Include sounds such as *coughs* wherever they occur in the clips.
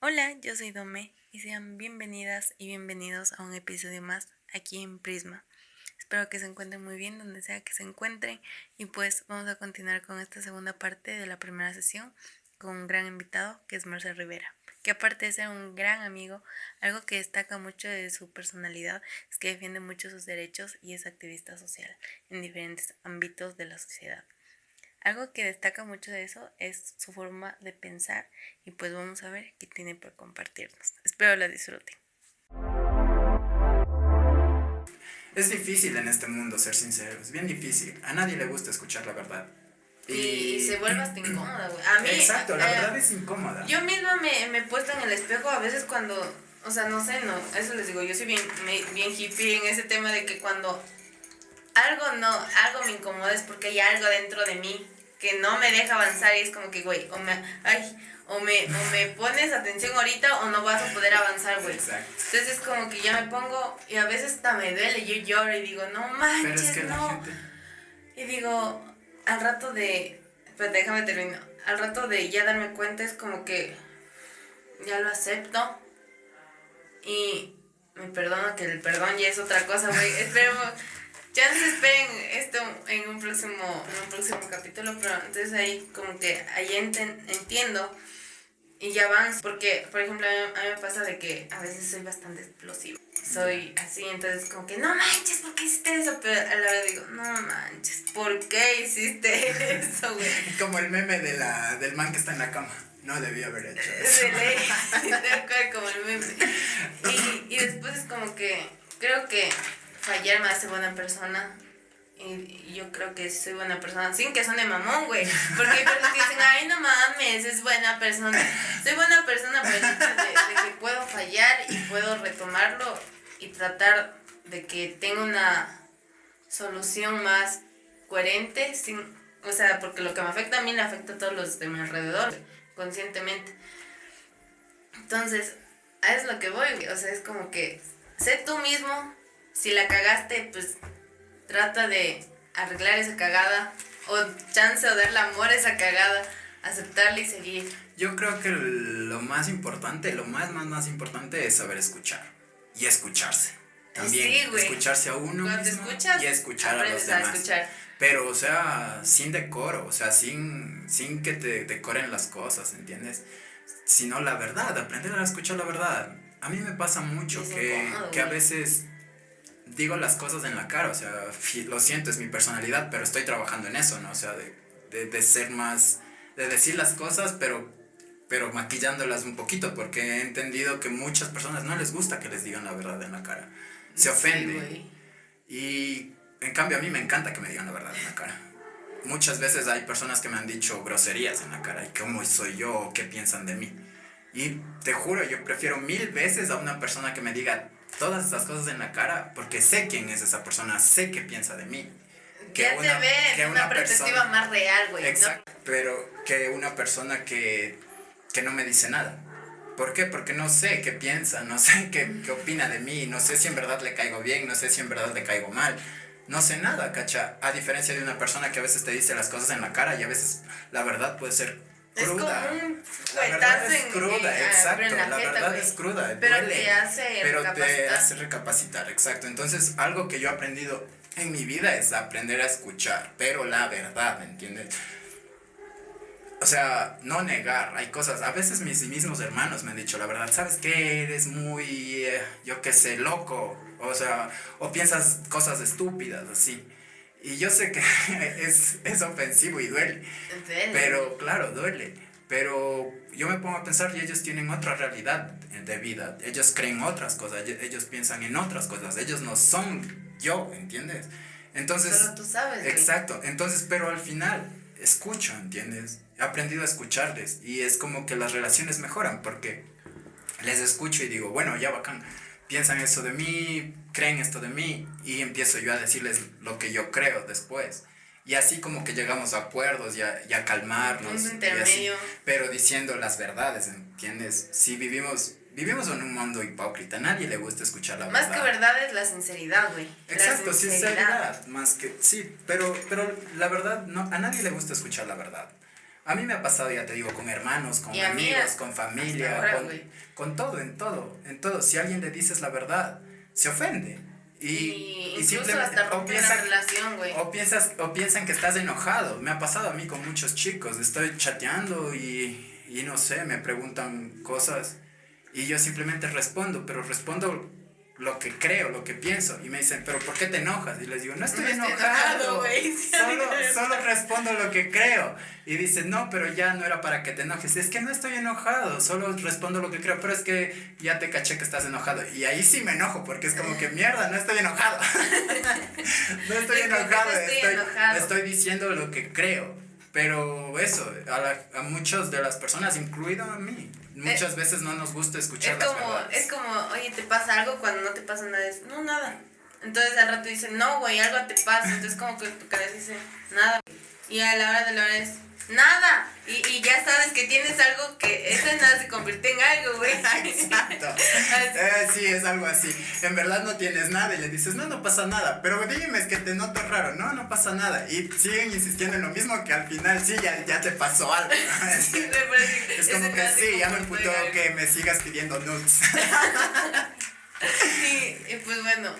Hola, yo soy Dome y sean bienvenidas y bienvenidos a un episodio más aquí en Prisma. Espero que se encuentren muy bien donde sea que se encuentren y pues vamos a continuar con esta segunda parte de la primera sesión con un gran invitado que es Marcel Rivera, que aparte de ser un gran amigo, algo que destaca mucho de su personalidad es que defiende mucho sus derechos y es activista social en diferentes ámbitos de la sociedad. Algo que destaca mucho de eso es su forma de pensar y pues vamos a ver qué tiene por compartirnos. Espero la disfruten. Es difícil en este mundo ser sincero, es bien difícil. A nadie le gusta escuchar la verdad. Y, se vuelve hasta incómoda, güey. A mí. Exacto, la eh, verdad es incómoda. Yo misma me, me he puesto en el espejo a veces cuando, o sea, no sé, no, eso les digo, yo soy bien, me- bien hippie en ese tema de que cuando algo no, algo me incomoda es porque hay algo dentro de mí que no me deja avanzar y es como que, güey, o me, ay, o me, o me pones atención ahorita o no vas a poder avanzar, güey. Exacto. Entonces es como que ya me pongo y a veces hasta me duele, yo lloro y digo, no Pero manches, es que la no. gente... Y digo, al rato de. Espérate, déjame terminar. Al rato de ya darme cuenta es como que ya lo acepto. Y me perdono que el perdón ya es otra cosa, güey. *laughs* Esperemos. Ya no se esperen esto en un próximo, en un próximo capítulo, pero entonces ahí como que ahí enten- entiendo y ya avanzo. Porque, por ejemplo, a mí, a mí me pasa de que a veces soy bastante explosiva. Soy así, entonces como que no manches, ¿por qué hiciste eso? Pero a la vez digo, no manches, ¿por qué hiciste *laughs* eso, güey? Como el meme de la, del man que está en la cama. No debía haber hecho *laughs* eso. De ley, *laughs* tal cual como el meme. Y, y después es como que creo que fallar me hace buena persona. Y, yo creo que soy buena persona, sin que suene mamón, güey. Porque hay personas que dicen, ay, no mames, es buena persona. Soy buena persona por el hecho de, que puedo fallar y puedo retomarlo y tratar de que tenga una solución más coherente, sin, o sea, porque lo que me afecta a mí le afecta a todos los de mi alrededor, conscientemente. Entonces, es lo que voy, o sea, es como que sé tú mismo, si la cagaste, pues trata de arreglar esa cagada, o chance o darle amor a esa cagada, aceptarla y seguir. Yo creo que lo más importante, lo más, más, más importante es saber escuchar. Y escucharse. También. Sí, güey. escucharse a uno Cuando te mismo escuchas, y escuchar a los a demás. escuchar. Pero, o sea, sin decoro, o sea, sin, sin que te decoren las cosas, ¿entiendes? Sino la verdad, aprender a escuchar la verdad. A mí me pasa mucho Es que, incómodo, que a veces digo las cosas en la cara, o sea, lo siento, es mi personalidad, pero estoy trabajando en eso, ¿no? O sea, de, de, de ser más, de decir las cosas, pero, pero maquillándolas un poquito, porque he entendido que muchas personas no les gusta que les digan la verdad en la cara. Se Sí, ofenden. güey. Y en cambio a mí me encanta que me digan la verdad en la cara. Muchas veces hay personas que me han dicho groserías en la cara y cómo soy yo o qué piensan de mí. Y te juro, yo prefiero mil veces a una persona que me diga todas esas cosas en la cara porque sé quién es esa persona, sé qué piensa de mí. que ya una- te ve que una, una perspectiva persona- más real, güey. ¿no? Exacto, pero que una persona que, que no me dice nada. ¿Por qué? Porque no sé qué piensa, no sé qué, qué opina de mí, no sé si en verdad le caigo bien, no sé si en verdad le caigo mal. No sé nada, cacha. A diferencia de una persona que a veces te dice las cosas en la cara y a veces la verdad puede ser Es como cruda. un La verdad es cruda, en- ah, exacto. en La, la jeta, verdad es cruda. Pero duele, te hace Pero te recapacitar. hace recapacitar, exacto. Entonces, algo que yo he aprendido en mi vida es aprender a escuchar, pero la verdad, ¿me entiendes? O sea, no negar, hay cosas, a veces mis mismos hermanos me han dicho la verdad, ¿sabes qué? Eres muy, eh, yo qué sé, loco, o sea, o piensas cosas estúpidas, así. Y yo sé que *laughs* es, es ofensivo y duele, Duele. pero claro, duele. Pero yo me pongo a pensar y ellos tienen otra realidad de vida. Ellos creen otras cosas, ellos- piensan en otras cosas. Ellos no son yo, ¿entiendes? Entonces, Solo tú sabes, güey. exacto. Entonces, pero al final escucho, ¿entiendes? He aprendido a escucharles y es como que las relaciones mejoran porque les escucho y digo, bueno, ya bacán, piensan eso de mí, creen esto de mí y empiezo yo a decirles lo que yo creo después. Y así como que llegamos a acuerdos y a, y a calmarnos. Un y así, intermedio. pero diciendo las verdades, ¿entiendes? Si vivimos, vivimos en un mundo hipócrita, nadie le gusta escuchar la Más verdad. que verdad es la sinceridad, güey. Exacto, sinceridad, más que sí, pero pero la verdad no a nadie le gusta escuchar la verdad. A mí me ha pasado, ya te digo, con hermanos, con amigos, con familia, ahora, con, con todo, en todo, en todo. Si alguien le dices la verdad, se ofende. Y, Y, y simplemente hasta o romper piensa- una relación, güey. o piensas, o piensan que estás enojado. Me ha pasado a mí con muchos chicos. Estoy chateando y, y no sé, me preguntan cosas y yo simplemente respondo, pero respondo lo que creo, lo que pienso. Y me dicen, pero ¿por qué te enojas? Y les digo, no estoy No estoy enojado. enojado, a mí solo, solo respondo lo que creo. Y dicen, no, pero ya no era para que te enojes. Es que no estoy enojado, solo respondo lo que creo. Pero es que ya te caché que estás enojado. Y ahí sí me enojo, porque es como que mierda, no estoy enojado. *laughs* no estoy enojado, no estoy estoy, enojado. estoy diciendo lo que creo. Pero eso, a, la- a muchas de las personas, incluido a mí, muchas veces no nos gusta escuchar Es las como, es como, oye, ¿te pasa algo cuando no te pasa nada? Es, no, nada. Entonces al rato dicen, no, güey, algo te pasa. Entonces como que tu cabeza dice, nada. Y a la hora de la hora es, nada. Y, y ya sabes que tienes algo que esa nada se convierte en algo, güey. *laughs* Exacto. Eh, sí, es algo así. En verdad no tienes nada y le dices, no, no pasa nada. Pero dime, es que te noto raro. No, no pasa nada. Y siguen insistiendo en lo mismo que al final sí, ya, ya te pasó algo. ¿no? *laughs* Es, Sí, como que sí, ya me algo. que me sigas pidiendo nudes. *laughs* Sí, y pues bueno,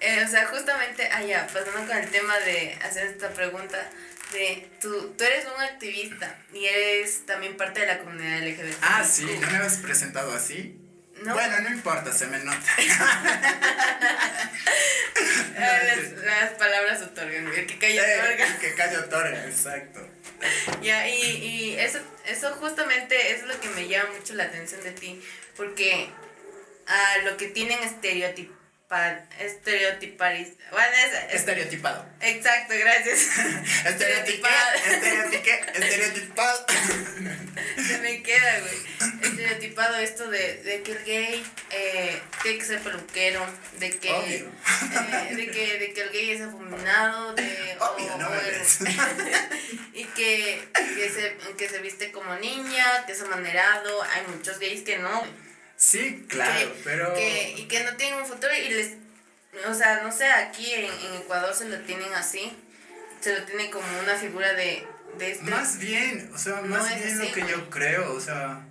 eh, o sea, justamente allá, pasando con el tema de hacer esta pregunta, de tú, tú eres un activista y eres también parte de la comunidad LGBT. ah, sí, ¿no me habías presentado así? No, Bueno, no importa, se me nota. *laughs* ah, las, las palabras otorgan, el que calla Eh, otorga. que callo otorga, exacto. Ya, y, y eso, eso justamente es lo que me llama mucho la atención de ti, porque a lo que tienen estereotipar, estereotipar, bueno, es, es- Estereotipado. exacto, gracias. Estereotiqué, *laughs* estereotiqué, estereotipado. *laughs* Se me queda, güey. Estereotipado esto de, de que el gay eh, tiene que ser peluquero, de que, eh, de que, de que el gay es afeminado, de, *laughs* Obvio, o el- y que, que, se, que se viste como niña, que es amanerado. Hay muchos gays que no. Sí, claro, que, pero... que- y que no tienen un futuro y les. O sea, no sé, aquí en, en Ecuador se lo tienen así. Se lo tienen como una figura de, de este. Más bien, o sea, No más es bien lo que yo creo, o sea,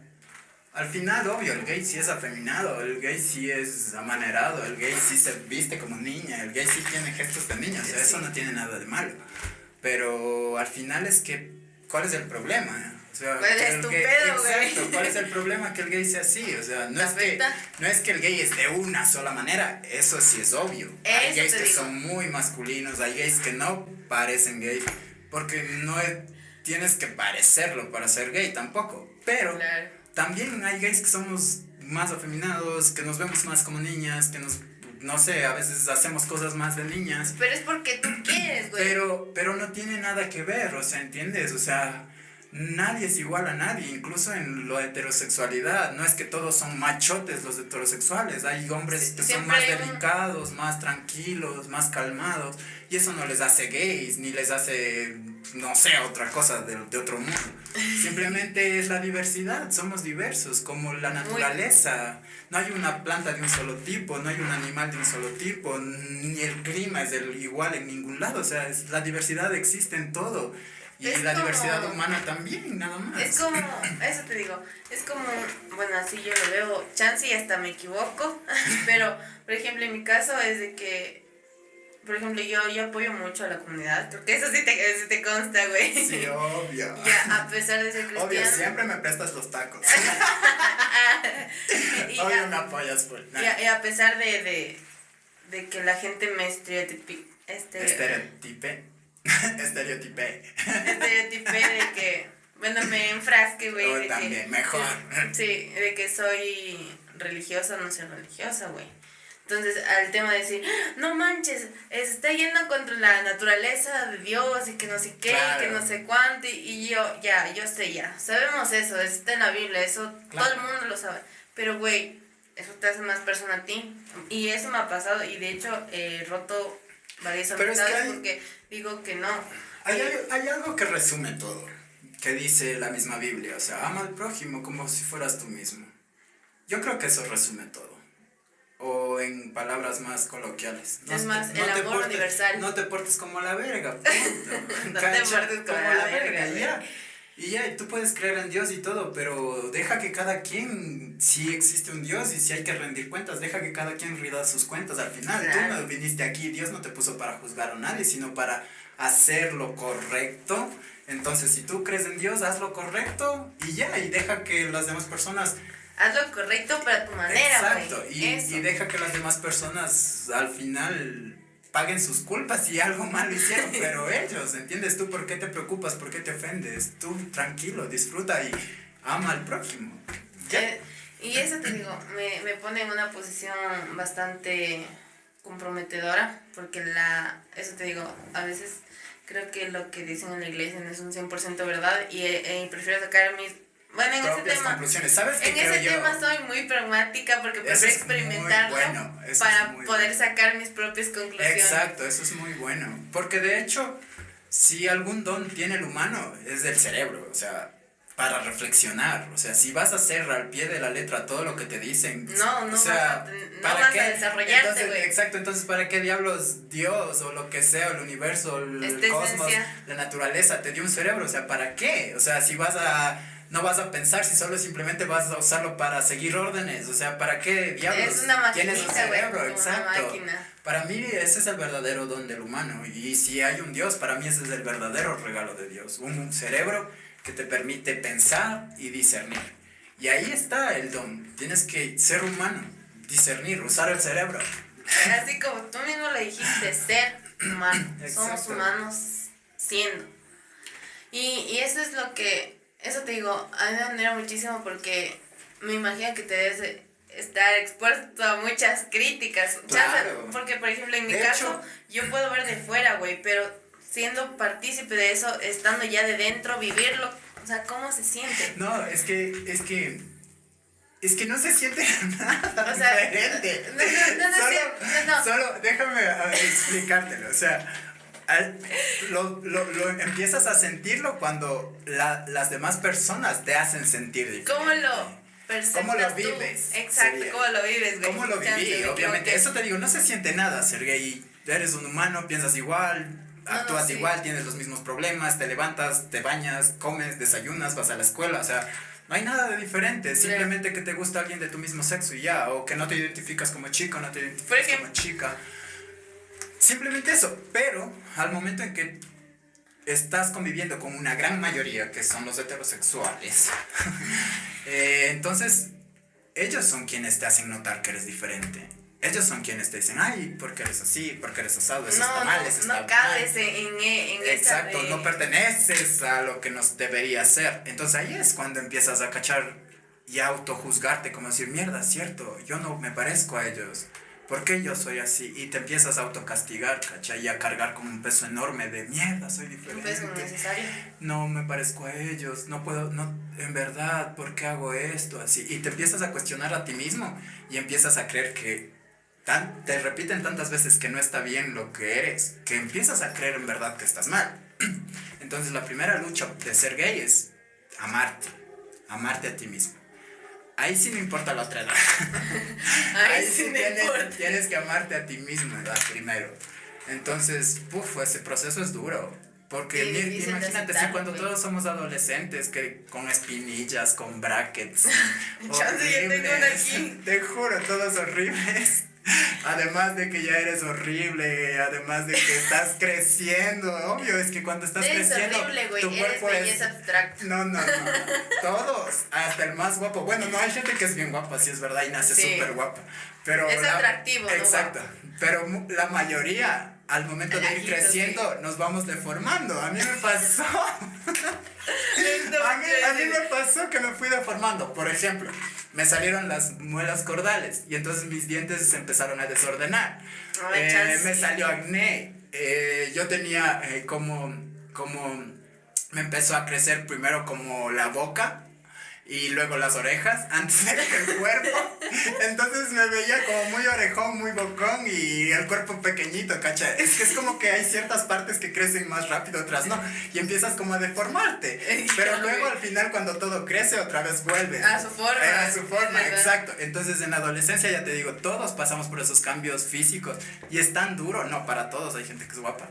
al final, obvio, el gay sí es afeminado, el gay sí es amanerado, el gay sí se viste como niña, el gay sí tiene gestos de niña, o sea, eso Sí. no tiene nada de malo. Pero al final es que, ¿cuál es el problema? O sea, ¿Cuál que es tu gay- pedo, güey? Exacto, ¿cuál es el problema que el gay sea así? O sea, no ¿Te es, que, no es que el gay es de una sola manera, eso sí es obvio. hay Eso gays te que digo. son muy masculinos, hay gays que no parecen gay, porque no es- tienes que parecerlo para ser gay tampoco. Pero Claro. también hay gays que somos más afeminados, que nos vemos más como niñas, que nos, no sé, a veces hacemos cosas más de niñas. Pero es porque tú quieres, güey. Pero, pero no tiene nada que ver, o sea, ¿entiendes? O sea, nadie es igual a nadie, incluso en la heterosexualidad. No es que todos son machotes los heterosexuales, hay hombres Sí, que son más un- delicados, más tranquilos, más calmados, y eso no les hace gays, ni les hace, no sé, otra cosa de, de otro mundo. *laughs* Simplemente es la diversidad, somos diversos, como la naturaleza. No hay una planta de un solo tipo, no hay un animal de un solo tipo, ni el clima es del igual en ningún lado. O sea, es- la diversidad existe en todo. Y Es la como- diversidad humana también, nada más. Es como, eso te digo, es como, bueno, así yo lo veo, chance y hasta me equivoco, *laughs* pero, por ejemplo, en mi caso es de que, por ejemplo, yo, yo apoyo mucho a la comunidad, porque eso sí te, sí te consta, güey. Sí, obvio. *laughs* Ya, a pesar de ser cristiano. Obvio, siempre me prestas los tacos. *laughs* y, obvio a, me apoyas por y a- y a pesar de, de, de que la gente me estereotipi, este, Estereotipe. *laughs* Estereotipe. estereotipé de que, bueno, me enfrasque, güey. Oh, de que- también, mejor. *laughs* Sí, de que soy religiosa no soy religiosa, güey. Entonces, al tema de decir, no manches, está yendo contra la naturaleza de Dios y que no sé qué, Claro. que no sé cuánto, y, y yo, ya, yo sé ya, sabemos eso, está en la Biblia, eso todo el Claro. mundo lo sabe. Pero, güey, eso te hace más persona a ti. Y eso me ha pasado, y de hecho, he roto varias amistades hay- porque digo que no. Hay, hay- algo que resume todo, que dice la misma Biblia, o sea, ama al prójimo como si fueras tú mismo. Yo creo que eso resume todo. O en palabras más coloquiales. Es más, el amor universal. No te portes como la verga. *laughs* No te portes como la verga, ya. Y ya, tú puedes creer en Dios y todo, pero deja que cada quien, si existe un Dios y si hay que rendir cuentas, deja que cada quien rinda sus cuentas al final. Tú no viniste aquí, Dios no te puso para juzgar a nadie, sino para hacer lo correcto. Entonces, si tú crees en Dios, haz lo correcto y ya, y deja que las demás personas... Haz lo correcto para tu manera. Exacto, y, y deja que las demás personas al final paguen sus culpas si algo malo hicieron, *laughs* pero ellos, ¿entiendes? Tú por qué te preocupas, por qué te ofendes, tú tranquilo, disfruta y ama al prójimo. Eh, y eso te digo, me, me pone en una posición bastante comprometedora, porque la, eso te digo, a veces creo que lo que dicen en la iglesia no es un 100% verdad y, eh, y prefiero sacar mis bueno, en ese tema. ¿Sabes en ese tema soy muy pragmática porque prefiero experimentarlo para poder sacar mis propias conclusiones. Exacto, eso es muy bueno. Porque de hecho, si algún don tiene el humano, es del cerebro. O sea, para reflexionar. O sea, si vas a hacer al pie de la letra todo lo que te dicen. No, no, o sea, no ¿para vas qué? a desarrollarte, güey. Exacto, entonces, ¿para qué diablos Dios o lo que sea, el universo, el cosmos, la naturaleza te dio un cerebro? O sea, ¿para qué? O sea, si vas a no vas a pensar si solo simplemente vas a usarlo para seguir órdenes. O sea, ¿para qué diablos es una tienes un cerebro? Exacto. Para mí ese es el verdadero don del humano. Y si hay un Dios, para mí ese es el verdadero regalo de Dios. Un cerebro que te permite pensar y discernir. Y ahí está el don. Tienes que ser humano, discernir, usar el cerebro. Así como tú mismo le dijiste, ser humano. *coughs* Somos humanos siendo. Y, y eso es lo que eso te digo, a mí me admira muchísimo porque me imagino que te debes estar expuesto a muchas críticas. Claro. porque, por ejemplo, en mi caso, yo puedo ver de fuera, güey, pero siendo partícipe de eso, estando ya de dentro, vivirlo, o sea, ¿cómo se siente? No, es que, es que... Es que no se siente *laughs* nada o sea, diferente. No, no, no, solo, solo déjame explicártelo. O sea, lo, lo, lo, empiezas a sentirlo cuando la, las demás personas te hacen sentir diferente. ¿Cómo lo ¿Cómo lo vives? Exacto, ¿cómo lo vives, güey? ¿Cómo lo viví? Obviamente, eso te digo, no se siente nada ser gay. Eres un humano, piensas igual, actúas igual, tienes los mismos problemas, te levantas, te bañas, comes, desayunas, vas a la escuela, o sea, no hay nada de diferente, simplemente que te gusta alguien de tu mismo sexo y ya, o que no te identificas como chico, no te identificas como chica. Simplemente eso, pero al momento en que estás conviviendo con una gran mayoría que son los heterosexuales, *laughs* eh, entonces ellos son quienes te hacen notar que eres diferente. Ellos son quienes te dicen, ay, porque eres así, porque eres asado, eso está mal, eso no, está no cabes en, en Exacto, no perteneces a lo que nos debería ser. Entonces ahí es cuando empiezas a cachar y a autojuzgarte, como decir, mierda, cierto, yo no me parezco a ellos. ¿Por qué yo soy así? Y te empiezas a autocastigar, ¿cachai? Y a cargar con un peso enorme de mierda, soy diferente. Un peso necesario. No me parezco a ellos, no puedo, no, en verdad, ¿por qué hago esto? Así. Y te empiezas a cuestionar a ti mismo y empiezas a creer que tan, te repiten tantas veces que no está bien lo que eres, que empiezas a creer en verdad que estás mal. *clears throat* Entonces la primera lucha de ser gay es amarte, amarte a ti mismo. Ahí sí me importa la otra edad. *laughs* Ahí, sí, tienes, tienes, que amarte a ti mismo, ¿verdad? Primero. Entonces, puf, ese proceso es duro. Porque imagínate, si cuando todos somos adolescentes, que con espinillas, con brackets. *laughs* horribles, *laughs* te juro, todos horribles. Además de que ya eres horrible, además de que estás creciendo, obvio, es que cuando estás creciendo, tu cuerpo es abstracto. No, no, no, todos, hasta el más guapo. Bueno, no hay gente que es bien guapa, sí es verdad, y nace súper guapa. Pero es atractivo, Exacto. Pero la mayoría, al momento de ir creciendo, nos vamos deformando. A mí me pasó. *laughs* a, mí, a mí me pasó que me fui deformando. Por ejemplo, me salieron las muelas cordales y entonces mis dientes se empezaron a desordenar. Eh, me salió acné. Eh, yo tenía eh, como, como, me empezó a crecer primero como la boca y luego las orejas antes del cuerpo. Entonces me veía como muy orejón, muy bocón y el cuerpo pequeñito, ¿cacha? Es que es como que hay ciertas partes que crecen más rápido, otras no. Y empiezas como a deformarte. Pero luego al final cuando todo crece otra vez vuelve. A su forma. A su forma, exacto. Entonces en la adolescencia ya te digo, todos pasamos por esos cambios físicos y es tan duro, no, para todos hay gente que es guapa.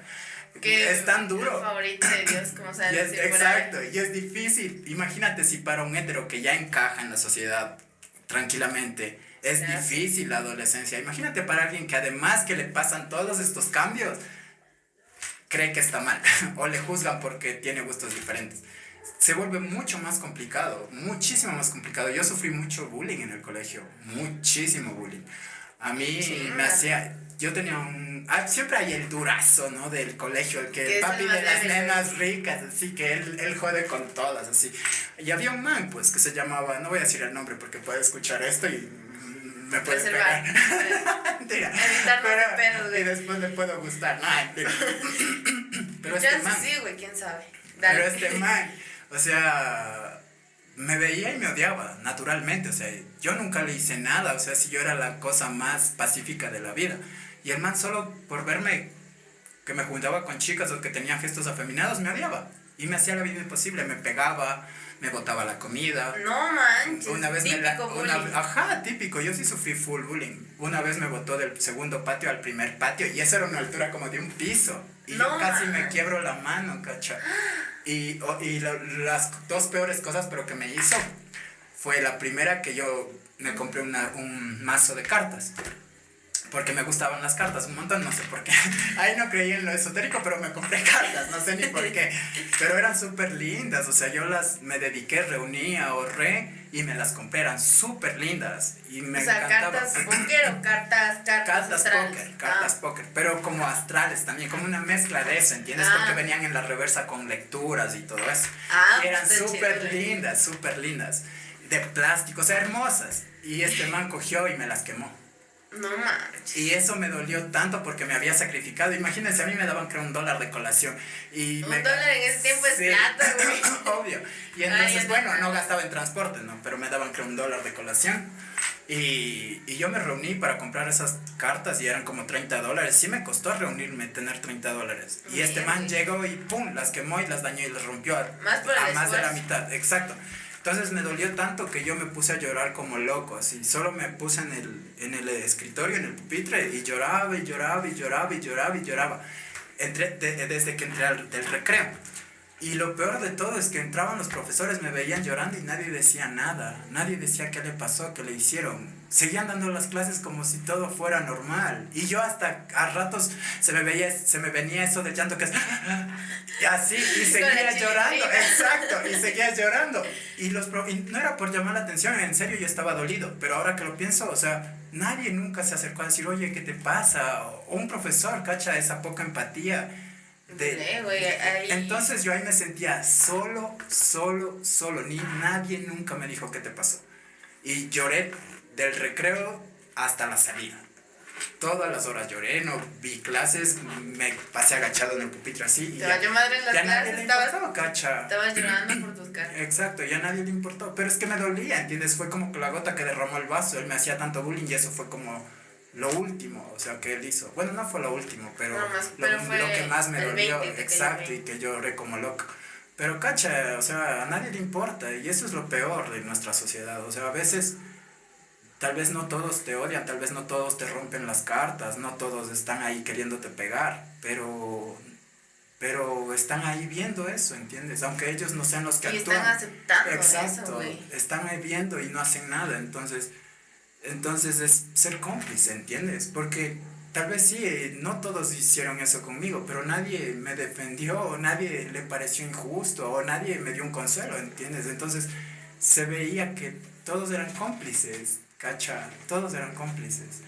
Que es tan duro. El favorito de Dios, como *laughs* Y es- decir exacto, y es difícil. Imagínate si para un hetero que ya encaja en la sociedad tranquilamente, es difícil la adolescencia. Imagínate para alguien que además que le pasan todos estos cambios, cree que está mal *laughs* o le juzgan porque tiene gustos diferentes. Se vuelve mucho más complicado, muchísimo más complicado. Yo sufrí mucho bullying en el colegio, muchísimo bullying. A mí me hacía, yo tenía un, ah, siempre hay el durazo, ¿no? Del colegio, el que papi el más de las nenas ricas, así que él, él jode con todas, así. Y había un man, pues, que se llamaba, no voy a decir el nombre porque puede escuchar esto y me puede pegar. *laughs* Mentira. Pedos, güey. y después le puedo gustar. No, mentira. *coughs* Pero este man, sí, güey, quién sabe. pero este man, o sea, me veía y me odiaba, naturalmente. O sea, yo nunca le hice nada. O sea, si yo era la cosa más pacífica de la vida. Y el man solo por verme que me juntaba con chicas o que tenía gestos afeminados, me odiaba. Y me hacía la vida imposible, me pegaba, me botaba la comida. No manches. Una vez me la, una- bullying. ajá, típico, yo sí sufrí full bullying. Una vez me botó del segundo patio al primer patio y esa era una altura como de un piso. Y No yo casi me quiebro la mano, cacha. Y, y las dos peores cosas, pero que me hizo, fue la primera que yo me compré una, un mazo de cartas. Porque me gustaban las cartas un montón, no sé por qué. *laughs* Ahí no creí en lo esotérico, pero me compré *laughs* cartas, no sé ni por qué. Pero eran súper lindas, o sea, yo las me dediqué, reuní, ahorré y me las compré, eran súper lindas. Y me o sea, encantaba. cartas *laughs* póker o cartas, cartas, Cartas astrales? póker, cartas Ah. póker, pero como astrales también, como una mezcla de eso, ¿entiendes? Ah. Porque venían en la reversa con lecturas y todo eso. Ah, y eran pues está súper güey. lindas, súper lindas, de plástico, o sea, hermosas. Y este man cogió y me las quemó. No manches. Y eso me dolió tanto porque me había sacrificado. Imagínense, a mí me daban creo un dólar de colación. Y Un me- dólar en ese tiempo es plata, *laughs* güey. Obvio. Y entonces, Ay, bueno, no. gastaba en transporte, ¿no? Pero me daban creo un dólar de colación. Y, y yo me reuní para comprar esas cartas y eran como 30 dólares. Sí me costó reunirme, tener 30 dólares. Y este man llegó y pum, las quemó y las dañó y las rompió a, Más por el a más de la mitad. Exacto. Entonces me dolió tanto que yo me puse a llorar como loco, así. Solo me puse en el, en el escritorio, en el pupitre, y lloraba y lloraba y lloraba y lloraba y lloraba. Desde que entré al del recreo. Y lo peor de todo es que entraban los profesores, me veían llorando y nadie decía nada. Nadie decía qué le pasó, qué le hicieron. Seguían dando las clases como si todo fuera normal. Y yo hasta a ratos se me veía, se me venía eso del llanto que es y así y seguía llorando. Exacto, y seguía llorando. Y los pro- y no era por llamar la atención, en serio yo estaba dolido, pero ahora que lo pienso, o sea, nadie nunca se acercó a decir, "Oye, ¿qué te pasa?" o un profesor, cacha esa poca empatía de, Sí, güey, ahí- entonces yo ahí me sentía solo, solo, solo. Ni nadie nunca me dijo qué te pasó. Y lloré del recreo hasta la salida. Todas las horas lloré, no vi clases, me pasé agachado en el pupitre así. Y Te valió madre en las ya nadie le estabas, importaba, cacha. estabas llorando por tus cartas. Exacto, ya nadie le importó. Pero es que me dolía, ¿entiendes? Fue como que la gota que derramó el vaso. Él me hacía tanto bullying y eso fue como lo último, o sea, que él hizo. Bueno, no fue lo último, pero, No, más- lo, pero fue lo que más me dolió, 20 que te exacto, y que lloré como loco. Pero cacha, o sea, a nadie le importa y eso es lo peor de nuestra sociedad. O sea, a veces tal vez no todos te odian, tal vez no todos te rompen las cartas, no todos están ahí queriéndote pegar, pero pero están ahí viendo eso, ¿entiendes? Aunque ellos no sean los que Y actúan. están aceptando Exacto, eso, güey. están ahí viendo y no hacen nada, entonces, entonces es ser cómplice, ¿entiendes? Porque tal vez sí, eh, no todos hicieron eso conmigo, pero nadie me defendió, o nadie le pareció injusto, o nadie me dio un consuelo, ¿entiendes? Entonces se veía que todos eran cómplices, cacha, todos eran cómplices,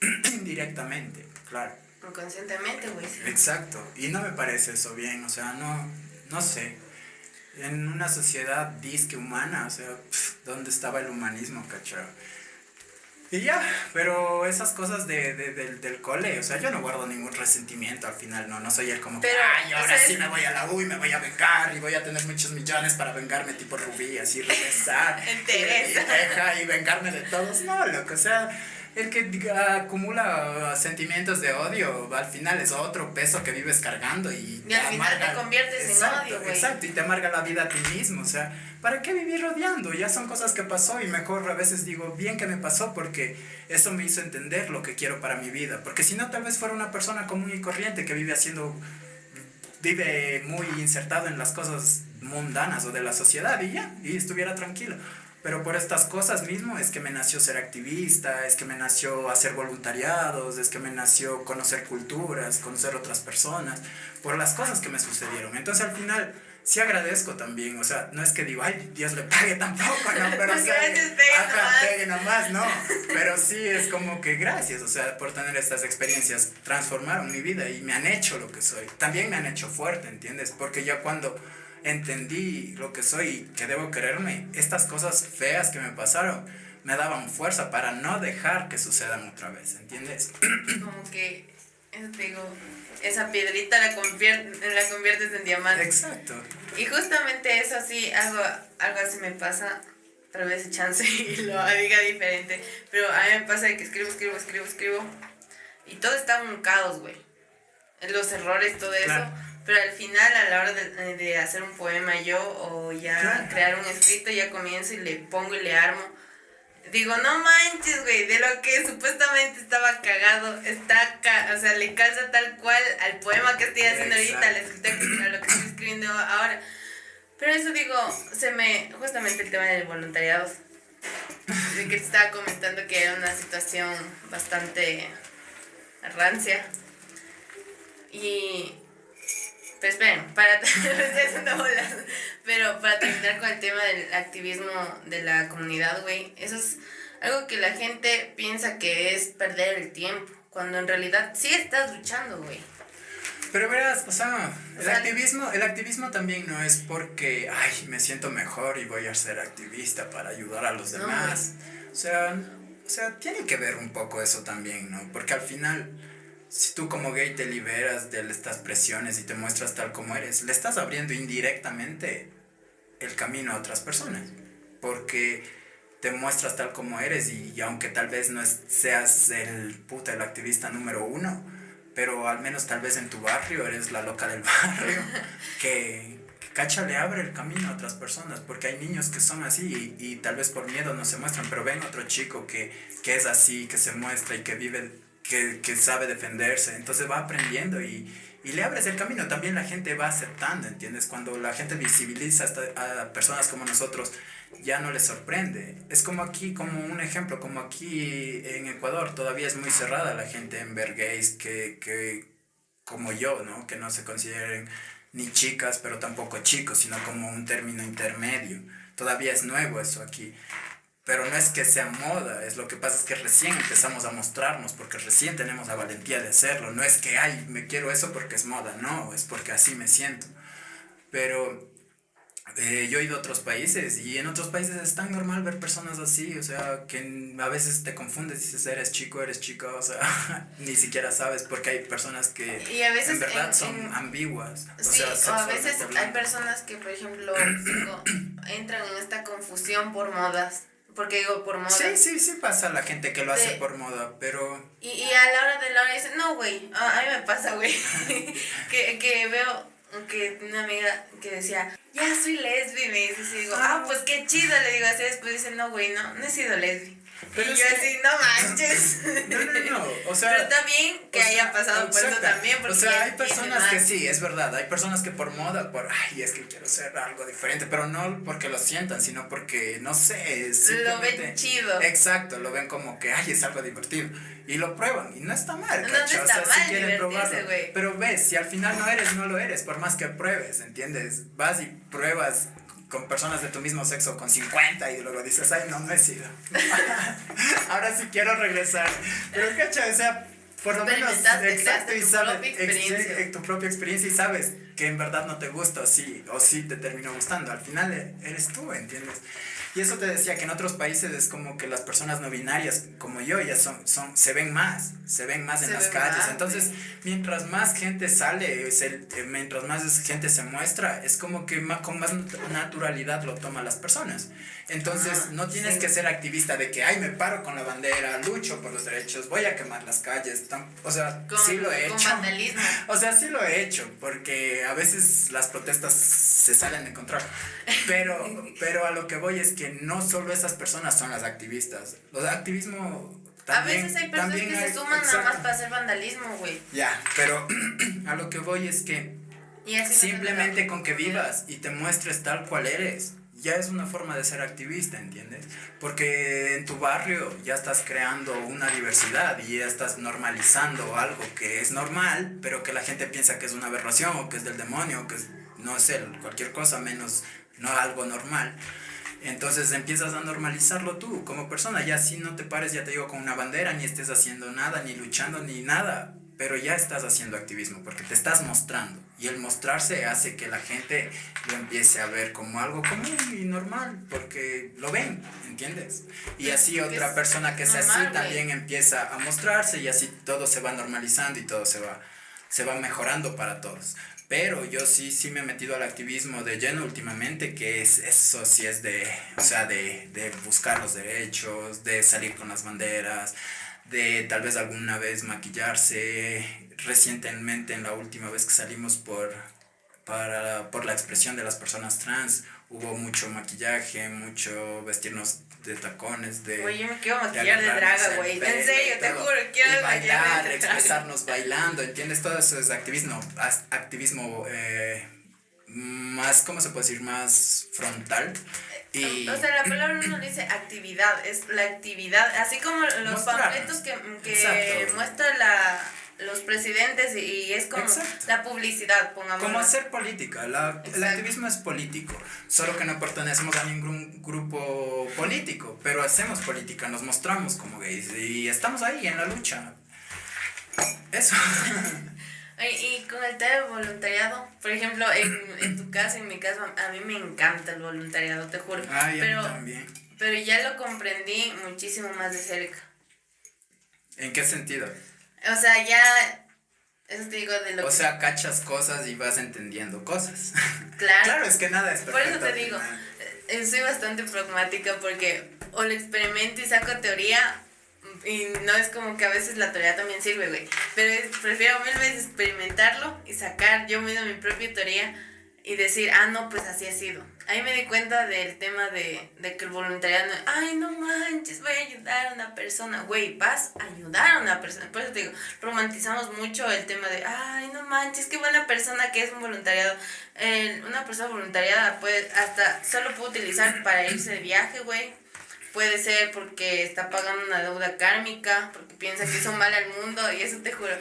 *clears throat* indirectamente, claro. Inconscientemente, güey. sí. Exacto, y no me parece eso bien, o sea, no, no sé. En una sociedad disque humana, o sea, ¿dónde estaba el humanismo, cachao? Y ya, pero esas cosas de, de- del, del cole, o sea, yo no guardo ningún resentimiento al final, no, no soy el como que, Pero, ay, ahora o sea, sí me voy a la U y me voy a vengar y voy a tener muchos millones para vengarme tipo Rubí, así regresar. *laughs* y, y vengarme de todos, no, loco, o sea, el que acumula sentimientos de odio, al final es otro peso que vives cargando y, Y al final te conviertes en Exacto, odio, güey. Exacto, y te amarga la vida a ti mismo, o sea, ¿para qué vivir odiando? Ya son cosas que pasó y mejor a veces digo, bien que me pasó porque eso me hizo entender lo que quiero para mi vida, porque si no tal vez fuera una persona común y corriente que vive haciendo vive muy insertado en las cosas mundanas o de la sociedad y ya, y estuviera tranquilo. Pero por estas cosas mismo es que me nació ser activista, es que me nació hacer voluntariados, es que me nació conocer culturas, conocer otras personas, por las cosas que me sucedieron. Entonces al final sí agradezco también, o sea, no es que digo, ay, Dios le pague tampoco, ¿no? Pero o sea, pegue nomás, no. Pero sí es como que gracias, o sea, por tener estas experiencias, transformaron mi vida y me han hecho lo que soy. También me han hecho fuerte, ¿entiendes? Porque ya cuando entendí lo que soy y que debo quererme, estas cosas feas que me pasaron me daban fuerza para no dejar que sucedan otra vez, ¿entiendes? Como que, digo, esa piedrita la, la conviertes en diamante. Exacto. Y justamente eso sí, algo, algo así me pasa, tal vez chance *laughs* y lo diga diferente, pero a mí me pasa que escribo, escribo, escribo, escribo, y todo está un caos, güey. Los errores, todo eso pero al final, a la hora de, de hacer un poema yo o ya crear un escrito, ya comienzo y le pongo y le armo. Digo, no manches, güey, de lo que supuestamente estaba cagado, está, o sea, le calza tal cual al poema que estoy haciendo ahorita, al escrito a lo que estoy escribiendo ahora. Pero eso digo, se me, justamente el tema del voluntariado, de que estaba comentando que era una situación bastante rancia. Y pues esperen, para *laughs* pero para terminar con el tema del activismo de la comunidad, güey, eso es algo que la gente piensa que es perder el tiempo, cuando en realidad sí estás luchando, güey. Pero verás, o sea, el activismo, el activismo también no es porque, ay, me siento mejor y voy a ser activista para ayudar a los demás. o sea, o sea, tiene que ver un poco eso también, ¿no? Porque al final si tú como gay te liberas de estas presiones y te muestras tal como eres, le estás abriendo indirectamente el camino a otras personas. Porque te muestras tal como eres y, aunque tal vez no seas el puta, el activista número uno, pero al menos tal vez en tu barrio eres la loca del *laughs* barrio, que, cacha le abre el camino a otras personas, porque hay niños que son así y, y, tal vez por miedo no se muestran, pero ven otro chico que, que es así, que se muestra y que vive que, sabe defenderse, entonces va aprendiendo y, y, le abres el camino. También la gente va aceptando, ¿entiendes? Cuando la gente visibiliza a personas como nosotros, ya no les sorprende. Es como aquí, como un ejemplo, como aquí en Ecuador, todavía es muy cerrada la gente en ver gays que, que como yo, ¿no? Que no se consideren ni chicas, pero tampoco chicos, sino como un término intermedio. Todavía es nuevo eso aquí. Pero no es que sea moda, es lo que pasa es que recién empezamos a mostrarnos, porque recién tenemos la valentía de hacerlo. No es que, ay, me quiero eso porque es moda, no, es porque así me siento. Pero eh, yo he ido a otros países y en otros países es tan normal ver personas así, o sea, que a veces te confundes, dices, eres chico, eres chica, o sea, *laughs* ni siquiera sabes porque hay personas que en verdad son ambiguas. sí, o a veces hay personas que, por ejemplo, *clears throat* entran en esta confusión por modas porque digo, por moda. Sí, sí, sí pasa la gente que lo hace por moda, pero... Y, y a la hora de la hora dicen, no, güey, a, mí me pasa, güey. *laughs* que, que veo que una amiga que decía, ya soy lesbi, me dice, y digo, ah, pues qué chido, le digo así, después dice, no, güey, no, no he sido lesbi. Pero y yo así, no manches. *laughs* No, no, no. O sea. Pero también que haya pasado por eso también. o sea, hay personas que sí, es verdad. Hay personas que por moda, por, ay, es que quiero ser algo diferente. Pero no porque lo sientan, sino porque, no sé. Lo ven chido. Exacto, lo ven como que, ay, es algo divertido. Y lo prueban. Y no está mal, no, está o sea, mal si quieren probarlo. Pero ves, si al final no eres, no lo eres. Por más que pruebes, ¿entiendes? Vas y pruebas con personas de tu mismo sexo con 50 y luego dices, ay, no, no he sido. *laughs* Ahora sí quiero regresar. Pero cacha, o sea, por lo menos, exacto, y sabes, tu propia experiencia y sabes que en verdad no te gusta o sí, o sí te terminó gustando. Al final eres tú, ¿entiendes? Y eso te decía que en otros países es como que las personas no binarias como yo ya son, son se ven más, se ven más en las calles. Entonces, mientras más gente sale, eh, mientras más gente se muestra, es como que con más naturalidad lo toman las personas. Entonces, ah, no tienes que ser activista de que, ay, me paro con la bandera, lucho por los derechos, voy a quemar las calles. O sea, sí lo he hecho. *laughs* O sea, sí lo he hecho, porque a veces las protestas se salen de control. Pero, *laughs* pero a lo que voy es que no solo esas personas son las activistas. Los activismo también, a veces hay personas que se suman nada más para hacer vandalismo, güey. Ya, pero *clears throat* a lo que voy es que Simplemente con que vivas y te muestres tal cual eres, ya es una forma de ser activista, ¿entiendes? Porque en tu barrio ya estás creando una diversidad y ya estás normalizando algo que es normal, pero que la gente piensa que es una aberración o que es del demonio o que es, no sé, cualquier cosa menos, no algo normal. Entonces empiezas a normalizarlo tú como persona, ya si no te pares, ya te digo, con una bandera, ni estés haciendo nada, ni luchando, ni nada, pero ya estás haciendo activismo porque te estás mostrando. Y el mostrarse hace que la gente lo empiece a ver como algo común y normal, porque lo ven, ¿entiendes? Y así otra persona que sea así también empieza a mostrarse y así todo se va normalizando y todo se va, se va mejorando para todos. Pero yo sí, sí me he metido al activismo de lleno últimamente, que es eso sí es de, o sea, de, de buscar los derechos, de salir con las banderas, de tal vez alguna vez maquillarse. Recientemente, en la última vez que salimos por, para, por la expresión de las personas trans, hubo mucho maquillaje, mucho vestirnos de tacones, de... Güey, yo me quiero maquillar de, draga, güey. En serio, te juro, quiero y bailar, expresarnos bailando, ¿entiendes? Todo eso es activismo, activismo eh, más, ¿cómo se puede decir? Más frontal. Y... O sea, la palabra no dice actividad, es la actividad, así como los panfletos que, que muestra la, los presidentes y es como la publicidad, pongamos. Como hacer política, la, el activismo es político, solo que no pertenecemos a ningún grupo político, pero hacemos política, nos mostramos como gays y estamos ahí en la lucha. Eso. *laughs* Y con el tema de voluntariado, por ejemplo, en, en tu caso, en mi caso, a mí me encanta el voluntariado, te juro. pero, también. Pero ya lo comprendí muchísimo más de cerca. ¿En qué sentido? O sea, ya eso te digo de lo O sea, cachas cosas y vas entendiendo cosas. *laughs* Claro. claro, es que nada es perfecto. Por eso te digo, eh, soy bastante pragmática porque o lo experimento y saco teoría y no es como que a veces la teoría también sirve, güey. Pero prefiero mil veces experimentarlo y sacar yo mismo mi propia teoría y decir, ah, no, pues así ha sido. Ahí me di cuenta del tema de, de que el voluntariado, ay, no manches, voy a ayudar a una persona. Güey, vas a ayudar a una persona. Por eso te digo, romantizamos mucho el tema de, ay, no manches, qué buena persona que es un voluntariado. una persona voluntariada puede, hasta solo puede utilizar para irse de viaje, güey Puede ser porque está pagando una deuda kármica, porque piensa que hizo mal al mundo y eso te juro.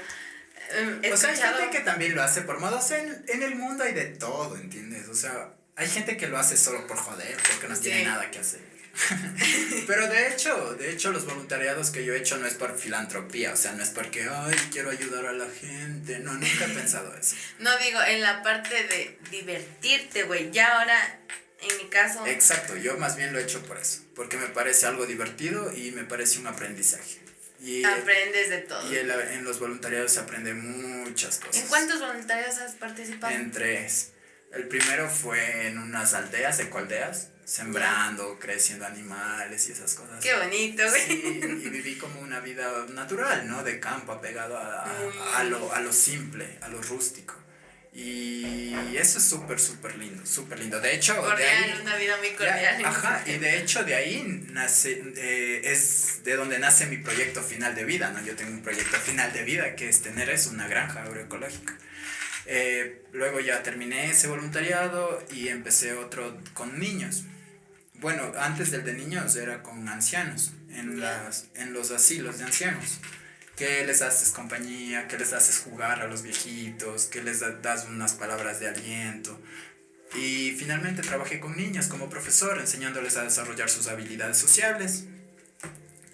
Eh, o sea, hay gente que también lo hace por modo, o sea, en, el mundo hay de todo, ¿entiendes? O sea, hay gente que lo hace solo por joder, porque no tiene nada que hacer. *laughs* Pero de hecho, de hecho los voluntariados que yo he hecho no es por filantropía, o sea, no es porque, ay, quiero ayudar a la gente, no, nunca he pensado eso. *laughs* No digo, en la parte de divertirte, güey, ya ahora en mi caso. Exacto, yo más bien lo he hecho por eso, porque me parece algo divertido y me parece un aprendizaje. Y, Aprendes de todo. Y en los voluntariados se aprende muchas cosas. ¿En cuántos voluntariados has participado? En tres. El primero fue en unas aldeas, ecoaldeas, sembrando, creciendo animales y esas cosas. Qué bonito, güey. Sí, y viví como una vida natural, ¿no? De campo, apegado a, a, lo, a lo simple, a lo rústico. Y eso es súper, súper lindo, súper lindo. De hecho, de ahí, una vida muy cordial. ajá, y de hecho de ahí nace, eh, es de donde nace mi proyecto final de vida, ¿no? Yo tengo un proyecto final de vida que es tener eso, una granja agroecológica. Eh, luego ya terminé ese voluntariado y empecé otro con niños. Bueno, antes del de niños era con ancianos, en, las, en los asilos de ancianos. Que les haces compañía, que les haces jugar a los viejitos, que les das unas palabras de aliento. Y finalmente trabajé con niños como profesor, enseñándoles a desarrollar sus habilidades sociales,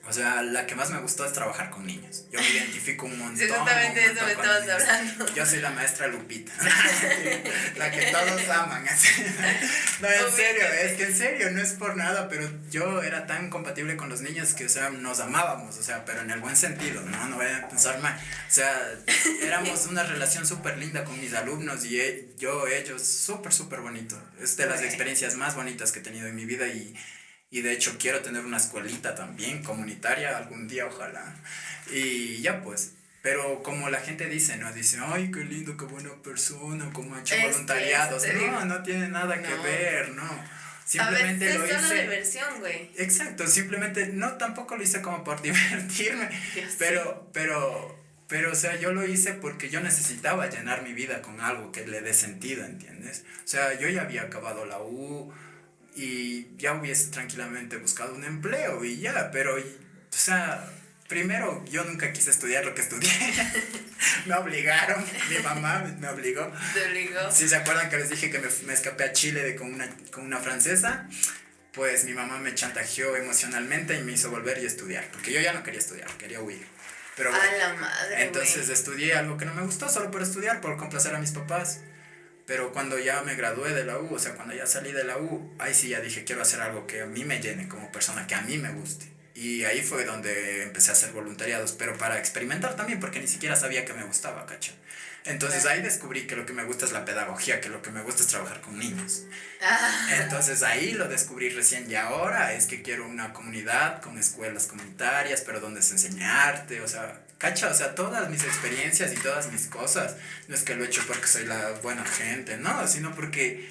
o sea, la que más me gustó es trabajar con niños. Yo me identifico un *laughs* montón. Exactamente de eso me estabas hablando. Yo soy la maestra Lupita. *laughs* *laughs* la que todos aman. no, en serio, es que en serio, no es por nada, pero yo era tan compatible con los niños que, o sea, nos amábamos, o sea, pero en el buen sentido, ¿no? No voy a pensar mal. O sea, éramos una relación súper linda con mis alumnos y yo, ellos, súper, súper bonito. Es de las experiencias más bonitas que he tenido en mi vida y y de hecho quiero tener una escuelita también comunitaria algún día, ojalá. Y ya pues. Pero como la gente dice, ¿no? Dice, ay, qué lindo, qué buena persona, como ha hecho voluntariados. No, no tiene nada que ver, no. Simplemente lo hice. diversión, güey. Exacto, simplemente, no, tampoco lo hice como por *laughs* divertirme. pero, pero, Pero, o sea, yo lo hice porque yo necesitaba llenar mi vida con algo que le dé sentido, ¿entiendes? O sea, yo ya había acabado la U y ya hubiese tranquilamente buscado un empleo y ya, pero, o sea, primero yo nunca quise estudiar lo que estudié. *laughs* me obligaron, mi mamá me obligó. ¿Te obligó? Si se acuerdan que les dije que me, me escapé a Chile de, con, una, con una francesa, pues mi mamá me chantajeó emocionalmente y me hizo volver y estudiar, porque yo ya no quería estudiar, quería huir. Pero a la madre. Entonces güey. estudié algo que no me gustó solo por estudiar, por complacer a mis papás. Pero cuando ya me gradué de la U, o sea, cuando ya salí de la U, ahí sí ya dije, quiero hacer algo que a mí me llene como persona, que a mí me guste. Y ahí fue donde empecé a hacer voluntariados, pero para experimentar también, porque ni siquiera sabía que me gustaba, ¿cacho? Entonces ahí descubrí que lo que me gusta es la pedagogía, que lo que me gusta es trabajar con niños. Ah, Entonces ahí lo descubrí recién y ahora es que quiero una comunidad con escuelas comunitarias, pero donde se enseña arte, o sea, cacha, o sea, todas mis experiencias y todas mis cosas, no es que lo he hecho porque soy la buena gente, no, sino porque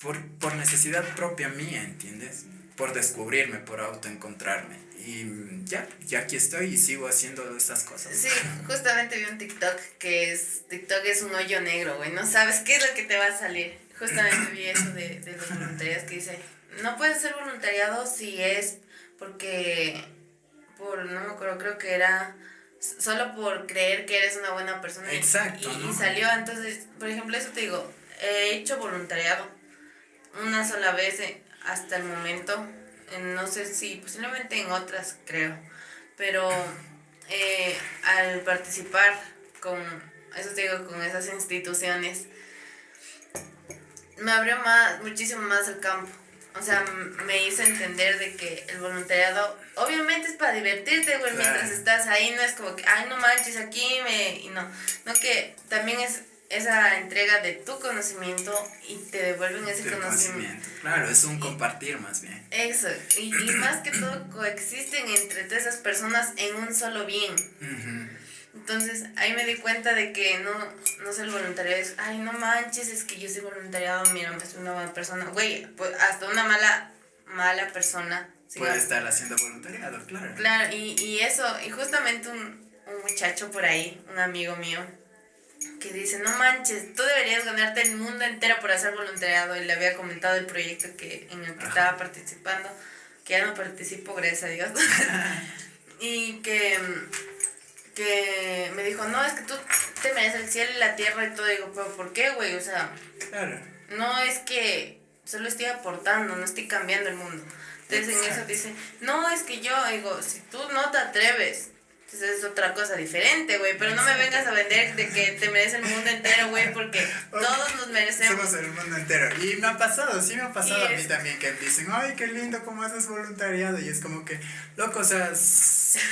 por, por necesidad propia mía, ¿entiendes? Por descubrirme, por autoencontrarme. Y ya, ya aquí estoy y sigo haciendo estas cosas. Sí, justamente vi un TikTok que es, TikTok es un hoyo negro, güey, no sabes qué es lo que te va a salir. Justamente vi eso de, de los voluntariados que dice, no puedes hacer voluntariado si es porque, por, no me acuerdo, creo que era solo por creer que eres una buena persona. y- Exacto, Y, ¿no? y salió, entonces, por ejemplo, eso te digo, he hecho voluntariado una sola vez eh, hasta el momento, en- no sé si, posiblemente en otras, creo, pero eh, al participar con, eso te digo, con esas instituciones, me abrió más, muchísimo más el campo. O sea, me hizo entender de que el voluntariado, obviamente es para divertirte, güey, Claro. mientras estás ahí, no es como que, ay, no manches, aquí me... Y no, no que también es esa entrega de tu conocimiento y te devuelven ese conocimiento. conocimiento. Claro, es un compartir más bien. Eso, y, y más que todo coexisten entre todas esas personas en un solo bien. Ujú. Entonces ahí me di cuenta de que no, no ser voluntario es, ay, no manches, es que yo soy voluntariado, mira, soy una buena persona. Güey, pues hasta una mala, mala persona. Puede estar haciendo voluntariado, claro. Claro, y, y eso, y justamente un, un muchacho por ahí, un amigo mío, que dice, no manches, tú deberías ganarte el mundo entero por hacer voluntariado. Y le había comentado el proyecto que, en el que Ajá. estaba participando, que ya no participo, gracias a Dios. *laughs* *laughs* y que, que me dijo, no, es que tú te mereces el cielo y la tierra y todo. Y digo, pero ¿por qué, güey? O sea, Claro. no es que solo estoy aportando, no estoy cambiando el mundo. Entonces en eso dice, no, es que yo digo, si tú no te atreves, entonces es otra cosa diferente, güey, pero no me vengas a vender de que te merece el mundo entero, güey, porque *laughs* todos nos merecemos. Somos el mundo entero. Y me ha pasado, sí me ha pasado Y a mí es- también que dicen, ay, qué lindo cómo haces voluntariado. Y es como que, loco, o sea,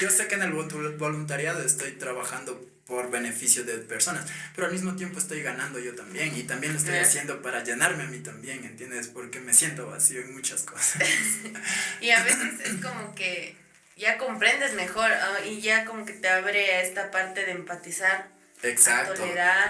yo sé que en el voluntariado estoy trabajando por beneficio de personas, pero al mismo tiempo estoy ganando yo también y también lo estoy haciendo para llenarme a mí también, ¿entiendes? Porque me siento vacío en muchas cosas. *laughs* Y a veces es como que ya comprendes mejor ah, y ya como que te abre a esta parte de empatizar. Exacto.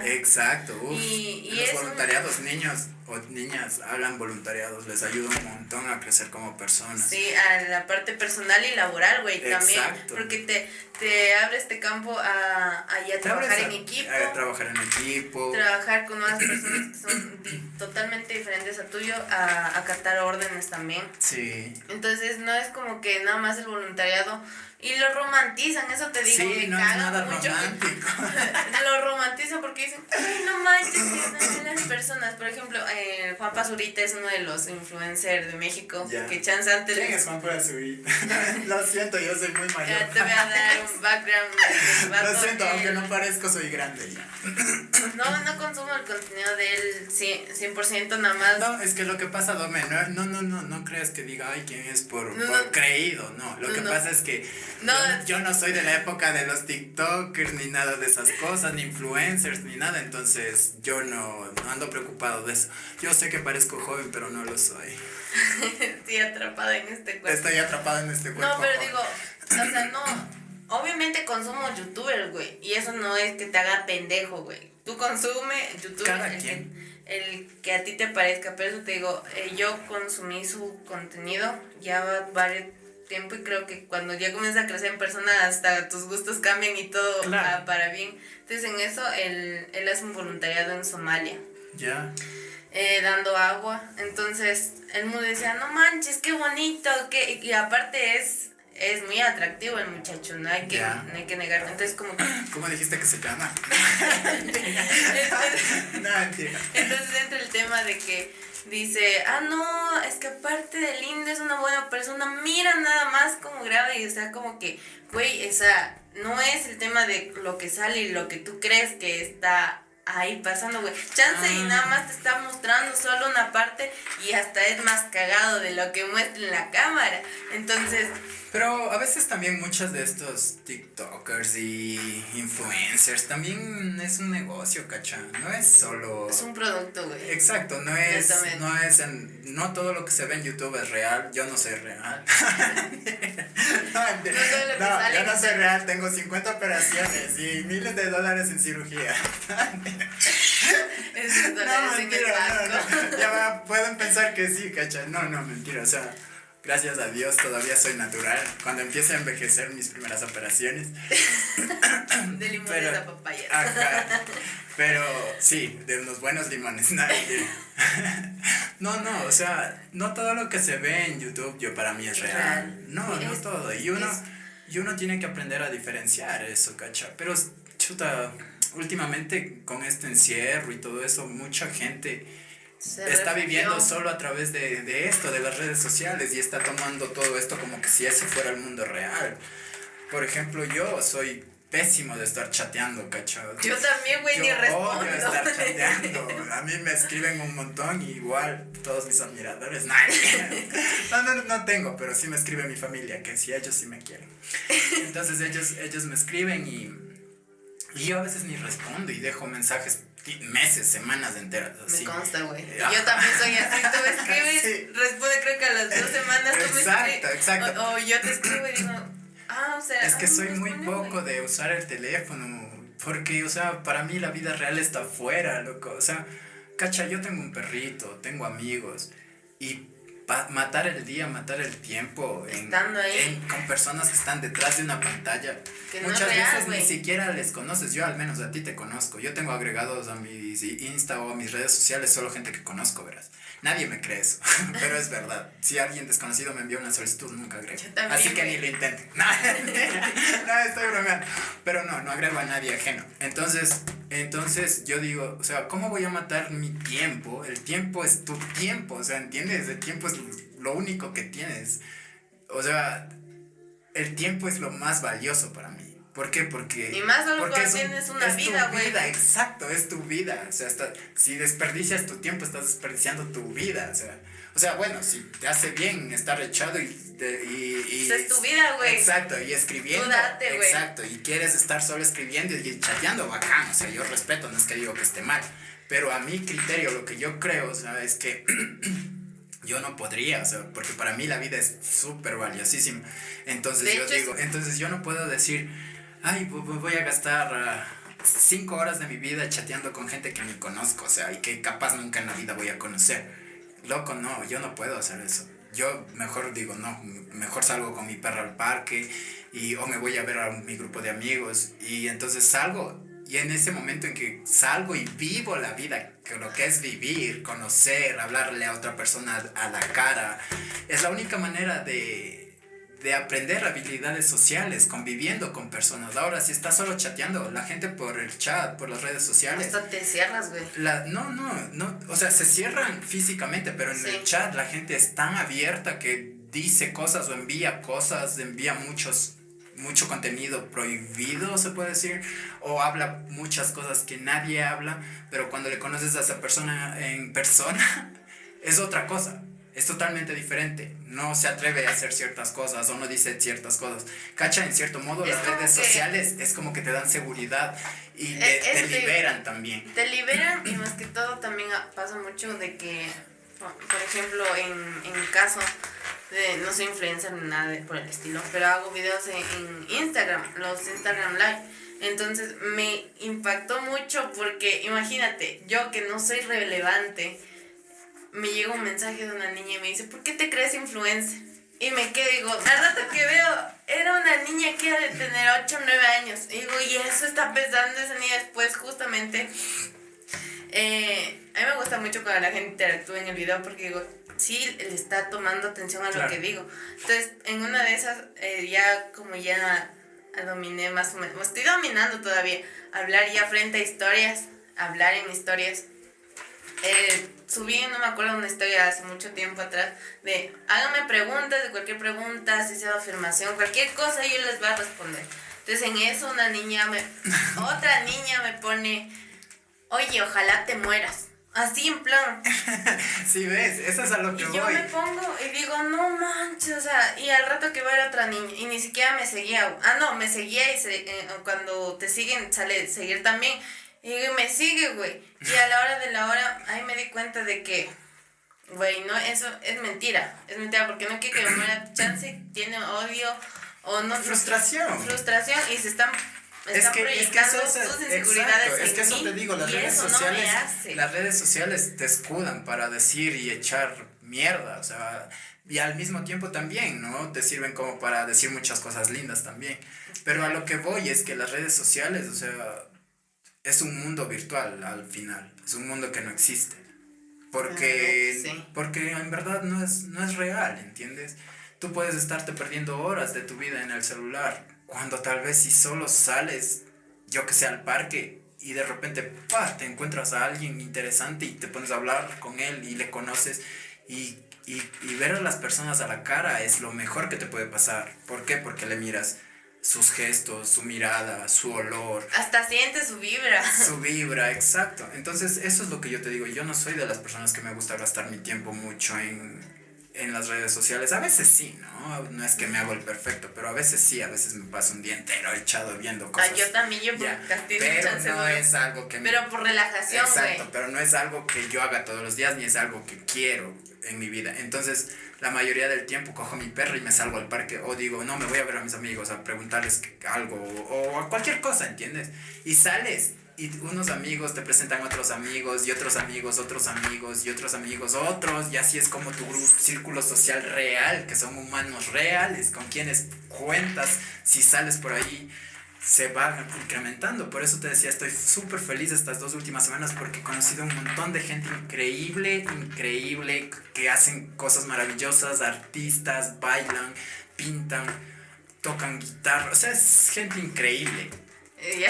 Exacto. uf. Y- y los es un- voluntariados, niños o niñas, hagan voluntariados, les ayuda un montón a crecer como personas. Sí, a la parte personal y laboral, güey, también. Porque te, te abre este campo a, a ya trabajar a- en equipo. a trabajar en equipo. trabajar con nuevas personas que son totalmente diferentes a tuyo, a acatar órdenes también. Sí. Entonces no es como que nada más el voluntariado y lo romantizan, eso te digo, Sí, me no es nada mucho. romántico. *laughs* lo romantizan porque dicen, ay, no manches, las personas. Por ejemplo, eh, Juan Pazurita es uno de los influencers de México, que chance antes ¿Quién es Juan Pazuri? *laughs* Lo siento, yo soy muy mayor. Ya te voy a dar un background. Lo siento, aunque Él- no parezco, soy grande ya. No, no consumo el contenido de él 100%, 100% nada más. No, es que lo que pasa, Dome, no, no, no, no, no creas que diga, ay, quién es por, No, por no. creído, no. Lo No, que pasa es que No. yo, yo no soy de la época de los TikTokers, ni nada de esas cosas, ni influencers, ni nada, entonces yo no, no ando preocupado de eso. Yo sé que parezco joven, pero no lo soy. *laughs* Estoy atrapada en este cuerpo. Estoy atrapado en este cuerpo. No, pero digo, o sea, no. Obviamente consumo youtubers, güey. Y eso no es que te haga pendejo, güey. Tú consume youtuber Cada el, quien. que, el que a ti te parezca. Pero eso te digo, eh, yo consumí su contenido ya va varios, tiempo y creo que cuando ya comienzas a crecer en persona hasta tus gustos cambian y todo para bien. Entonces en eso él, él hace un voluntariado en Somalia. Ya. Eh, dando agua. Entonces el mundo decía, no manches, qué bonito. que Y aparte es es muy atractivo el muchacho, no hay que, no hay que negarlo. Entonces, como *clears throat* ¿Cómo dijiste que se llama? *laughs* *laughs* no, Entonces entra el tema de que dice, ah, no, es que aparte de lindo es una buena persona, mira nada más como graba y o sea, como que, güey, esa no es el tema de lo que sale y lo que tú crees que está ahí pasando, güey. Chance y nada más te está mostrando solo una parte y hasta es más cagado de lo que muestra en la cámara. Entonces, pero a veces también muchos de estos TikTokers y influencers también es un negocio, cacha. No es solo. Es un producto, güey. Exacto, no es. No es en, no todo lo que se ve en YouTube es real. Yo no soy real. *laughs* no, yo no soy real. Tengo 50 operaciones y miles de dólares en cirugía. *laughs* no, mentira, no, no. Ya pueden pensar que sí, cacha. No, no, mentira. O sea gracias a Dios todavía soy natural. Cuando empiece a envejecer mis primeras operaciones. *laughs* *coughs* de limones a papaya. *laughs* pero sí, de unos buenos limones. *laughs* no, no, o sea, no todo lo que se ve en YouTube yo para mí es real. No, no todo. Y uno, y uno tiene que aprender a diferenciar eso, cacha. Pero, chuta, últimamente con este encierro y todo eso, mucha gente está viviendo solo a través de, de, esto, de las redes sociales, y está tomando todo esto como que si eso fuera el mundo real. Por ejemplo, yo soy pésimo de estar chateando, ¿cachado? Yo también, güey, ni respondo. Odio estar chateando. A mí me escriben un montón y igual todos mis admiradores. *laughs* no, no, no tengo, pero sí me escribe mi familia, que sí, ellos sí me quieren. Entonces ellos, ellos me escriben y, y yo a veces ni respondo y dejo mensajes meses, semanas enteras. Así. Me consta, güey. *laughs* Yo también soy así. Tú me escribes, responde creo que a las dos semanas tú me Exacto, exacto. O, yo te escribo y digo, ah, o sea. Es que ah, soy muy poco de usar el teléfono. Porque, o sea, para mí la vida real está afuera, loco. O sea, cacha, yo tengo un perrito, tengo amigos. Y matar el día, matar el tiempo Estando ahí. con personas que están detrás de una pantalla. Muchas veces ni siquiera les conoces, yo al menos a ti te conozco. Yo tengo agregados a mis Insta o a mis redes sociales solo gente que conozco, verás. Nadie me cree eso, *laughs* pero es verdad. Si alguien desconocido me envía una solicitud, nunca agrego. Así que ni lo intenten. *laughs* No, estoy bromeando. Pero no, no agrego a nadie ajeno. Entonces, entonces yo digo, o sea, ¿cómo voy a matar mi tiempo? El tiempo es tu tiempo, o sea, ¿entiendes? El tiempo es lo único que tienes. O sea, el tiempo es lo más valioso para mí. ¿Por qué? Porque. Y más solo porque tienes una vida, güey. exacto, es tu vida. O sea, si desperdicias tu tiempo, estás desperdiciando tu vida. O sea, o sea bueno, si te hace bien estar echado y. y, es tu vida, güey. Exacto, y escribiendo. exacto, y quieres estar solo escribiendo y chateando, bacán. O sea, yo respeto, no es que digo que esté mal. Pero a mi criterio, lo que yo creo, o sea, es que. *clears throat* yo no podría, o sea, porque para mí la vida es súper valiosísima. Entonces yo digo, entonces yo no puedo decir, ay, voy a gastar ah, cinco horas de mi vida chateando con gente que ni conozco, o sea, y que capaz nunca en la vida voy a conocer. Loco, no, yo no puedo hacer eso. Yo mejor digo, no, mejor salgo con mi perro al parque y o me voy a ver a mi grupo de amigos y entonces salgo y en ese momento en que salgo y vivo la vida, que lo que es vivir, conocer, hablarle a otra persona a la cara, es la única manera de, de aprender habilidades sociales, conviviendo con personas. Ahora, si estás solo chateando, la gente por el chat, por las redes sociales. Hasta te cierras, güey. no, no, no. O sea, se cierran físicamente, pero en el chat la gente es tan abierta que dice cosas o envía cosas, envía muchos mucho contenido prohibido, se puede decir, o habla muchas cosas que nadie habla, pero cuando le conoces a esa persona en persona, *laughs* es otra cosa, es totalmente diferente, no se atreve a hacer ciertas cosas o no dice ciertas cosas. Cacha, en cierto modo, las redes sociales es como que te dan seguridad y te, liberan también. Te liberan y más que todo también pasa mucho de que, por ejemplo, en, en caso no soy influencer ni nada por el estilo, pero hago videos en, Instagram, los Instagram Live. Entonces me impactó mucho porque imagínate, yo que no soy relevante, me llega un mensaje de una niña y me dice, ¿por qué te crees influencer? Y me quedo, digo, al rato que veo, era una niña que era de tener 8 o 9 años. Y digo, y eso está pensando esa niña después, justamente. Eh, a mí me gusta mucho cuando la gente interactúa en el video porque digo, sí, le está tomando atención a lo que digo. Entonces, en una de esas, eh, ya como ya dominé más o menos, estoy dominando todavía, hablar ya frente a historias, hablar en historias. Eh, subí, no me acuerdo, una historia hace mucho tiempo atrás de háganme preguntas de cualquier pregunta, si sea afirmación, cualquier cosa, yo les voy a responder. Entonces en eso una niña me, *laughs* otra niña me pone, oye, ojalá te mueras. Así en plan. *laughs* sí, ves, eso es a lo que y yo me pongo y digo, no manches, o sea, y al rato que va a ver otra niña, y ni siquiera me seguía. Ah, no, me seguía y se, eh, cuando te siguen sale seguir también. Y me sigue, güey. Y a la hora de la hora, ahí me di cuenta de que, güey, no, eso es mentira. Es mentira porque no quiere que me muera. Chance tiene odio o no. Frustración. Frustración y se están es que, es que eso es, exacto, es que eso te digo, las redes sociales, las redes sociales te escudan para decir y echar mierda, o sea, y al mismo tiempo también, ¿no? Te sirven como para decir muchas cosas lindas también. Pero a lo que voy es que las redes sociales, o sea, es un mundo virtual al final, es un mundo que no existe. Porque, porque en verdad no es, no es real, ¿entiendes? Tú puedes estarte perdiendo horas de tu vida en el celular, cuando tal vez si solo sales, yo que sé, al parque y de repente, pa, te encuentras a alguien interesante y te pones a hablar con él y le conoces y, y, y ver a las personas a la cara es lo mejor que te puede pasar. ¿Por qué? Porque le miras sus gestos, su mirada, su olor. Hasta siente su vibra. Su vibra, exacto. Entonces, eso es lo que yo te digo. Yo no soy de las personas que me gusta gastar mi tiempo mucho en, en las redes sociales. A veces sí, ¿no? No es que me hago el perfecto, pero a veces sí. A veces me paso un día entero echado viendo ah, cosas. Ah, yo también, yo por Pero no es algo que... Pero por relajación, Exacto, pero no es algo que yo haga todos los días, ni es algo que quiero en mi vida. Entonces la mayoría del tiempo cojo mi perro y me salgo al parque o digo, no, me voy a ver a mis amigos a preguntarles algo o a cualquier cosa, ¿entiendes? Y sales y unos amigos te presentan otros amigos y otros amigos, otros amigos y otros amigos, otros y así es como tu grupo, círculo social real, que son humanos reales, con quienes cuentas si sales por ahí se va incrementando. Por eso te decía, estoy súper feliz estas dos últimas semanas porque he conocido un montón de gente increíble, increíble, que hacen cosas maravillosas, artistas, bailan, pintan, tocan guitarra, o sea, es gente increille. Eh,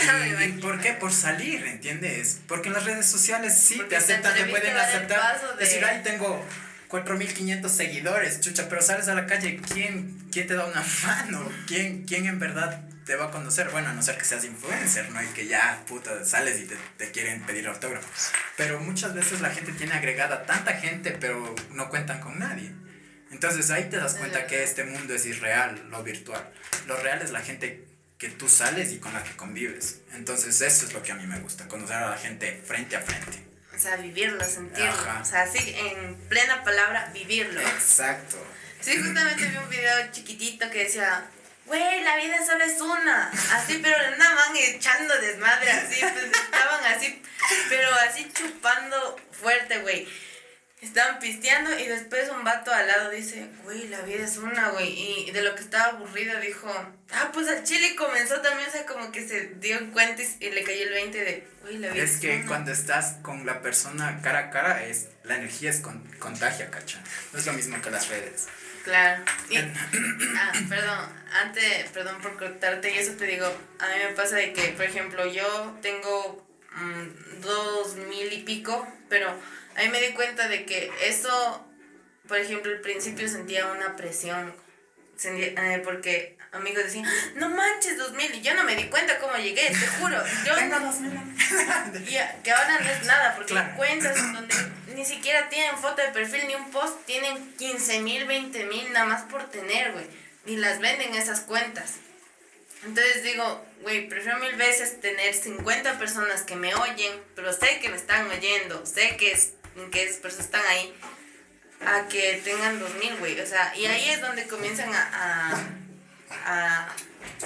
y, por qué? Por salir, ¿entiendes? Porque en las redes sociales sí te aceptan, te, pueden aceptar. Decir, ahí tengo 4.500 seguidores, chucha, pero sales a la calle, ¿quién, quién te da una *laughs* mano? ¿Quién, quién en verdad te va a conocer. Bueno, a no ser que seas influencer, ¿no? Y que ya, puta, sales y te, te quieren pedir autógrafos. Pero muchas veces la gente tiene agregada tanta gente, pero no cuentan con nadie. Entonces ahí te das cuenta que este mundo es irreal, lo virtual. Lo real es la gente que tú sales y con la que convives. Entonces eso es lo que a mí me gusta, conocer a la gente frente a frente. O sea, vivirlo, sentirlo. O sea, así en plena palabra, vivirlo. Exacto. Sí, justamente vi un video chiquitito que decía, güey, la vida solo es una. Así, pero nada más echando desmadre, así, pues estaban así, pero así chupando fuerte, güey. Estaban pisteando y después un vato al lado dice, güey, la vida es una, güey. Y de lo que estaba aburrido dijo, ah, pues al chile comenzó también, o sea, como que se dio cuenta y le cayó el 20 de, güey, la vida es, es que cuando estás con la persona cara a cara, es, la energía es con, contagia, cacha. No es lo mismo que las redes. Claro. ah, perdón, antes, perdón por cortarte, y eso te digo, a mí me pasa de que, por ejemplo, yo tengo mm, dos mil y pico, pero a mí me di cuenta de que eso, por ejemplo, al principio sentía una presión, eh, porque amigos decían, no manches, 2000, y yo no me di cuenta cómo llegué, te juro. Yo, Venga, 2000. *laughs* y que ahora no es nada, porque hay cuentas donde ni siquiera tienen foto de perfil ni un post, tienen 15 mil, 20 mil nada más por tener, güey. Y las venden esas cuentas. Entonces digo, güey, prefiero mil veces tener 50 personas que me oyen, pero sé que me están oyendo, sé que, es, que esas personas están ahí, a que tengan 2000, güey. O sea, y ahí es donde comienzan a a,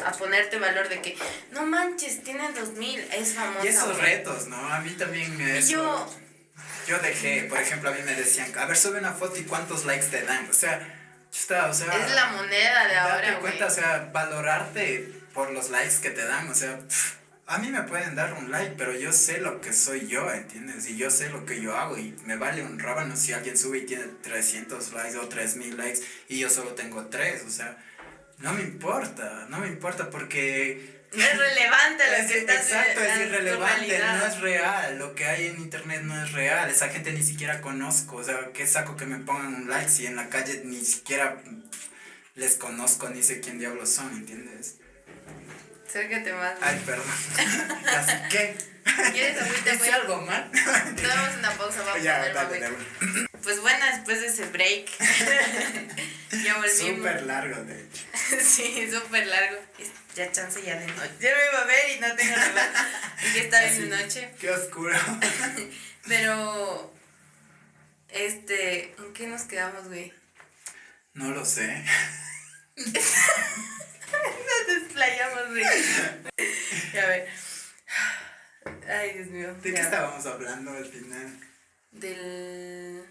a ponerte valor de que, no manches, tienen 2000, es famosa. Y esos retos, ¿no? A mí también eso, yo, yo dejé, por ejemplo, a mí me decían, a ver, sube una foto y cuántos likes te dan. O sea, Chuta, o sea. Es la moneda de ahora, Date cuenta, o sea, valorarte por los likes que te dan, o sea, pff, a mí me pueden dar un like, pero yo sé lo que soy yo, ¿entiendes? Y yo sé lo que yo hago y me vale un rábano si alguien sube y tiene 300 likes o 3000 likes y yo solo tengo 3, o sea, no me importa, no me importa porque... No es relevante lo Es- que estás exacto, es tu irrelevante, no es real, lo que hay en internet no es real, esa gente ni siquiera conozco, o sea, ¿qué saco que me pongan un like si en la calle ni siquiera les conozco ni sé quién diablos son, ¿entiendes? Acércate más. Ay, perdón. *laughs* Así que. ¿Quieres agüita, ¿Hice güey? algo mal? Damos una pausa, vamos a ya, poner dale, dale. Pues bueno, después de ese break, *laughs* ya volvimos. Súper largo, de hecho. *laughs* Sí, súper largo. Ya chance ya de noche. Ya me iba a ver y no tengo nada. Y ya está bien de noche. Qué oscuro. Pero, este, ¿en qué nos quedamos, güey? No lo sé. *laughs* Nos desplayamos, güey. Ya a ver. Ay, Dios mío. ¿De qué estábamos hablando al final? Del...